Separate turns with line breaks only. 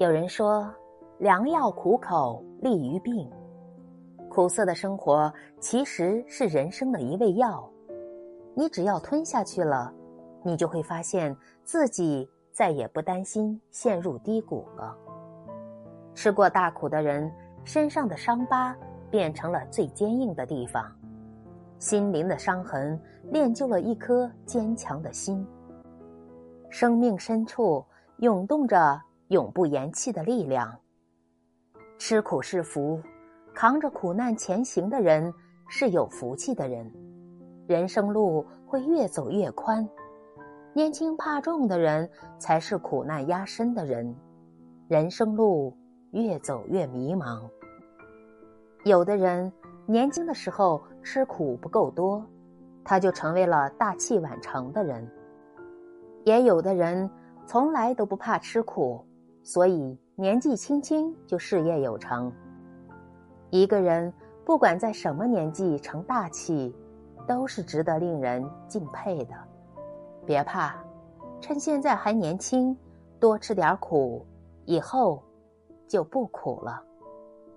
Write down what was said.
有人说，良药苦口利于病。苦涩的生活其实是人生的一味药，你只要吞下去了，你就会发现自己再也不担心陷入低谷了。吃过大苦的人，身上的伤疤变成了最坚硬的地方，心灵的伤痕练就了一颗坚强的心。生命深处涌动着永不言弃的力量。吃苦是福。扛着苦难前行的人是有福气的人，人生路会越走越宽。年轻怕重的人才是苦难压身的人，人生路越走越迷茫。有的人年轻的时候吃苦不够多，他就成为了大器晚成的人；也有的人从来都不怕吃苦，所以年纪轻轻就事业有成。一个人不管在什么年纪成大器，都是值得令人敬佩的。别怕，趁现在还年轻，多吃点苦，以后就不苦了。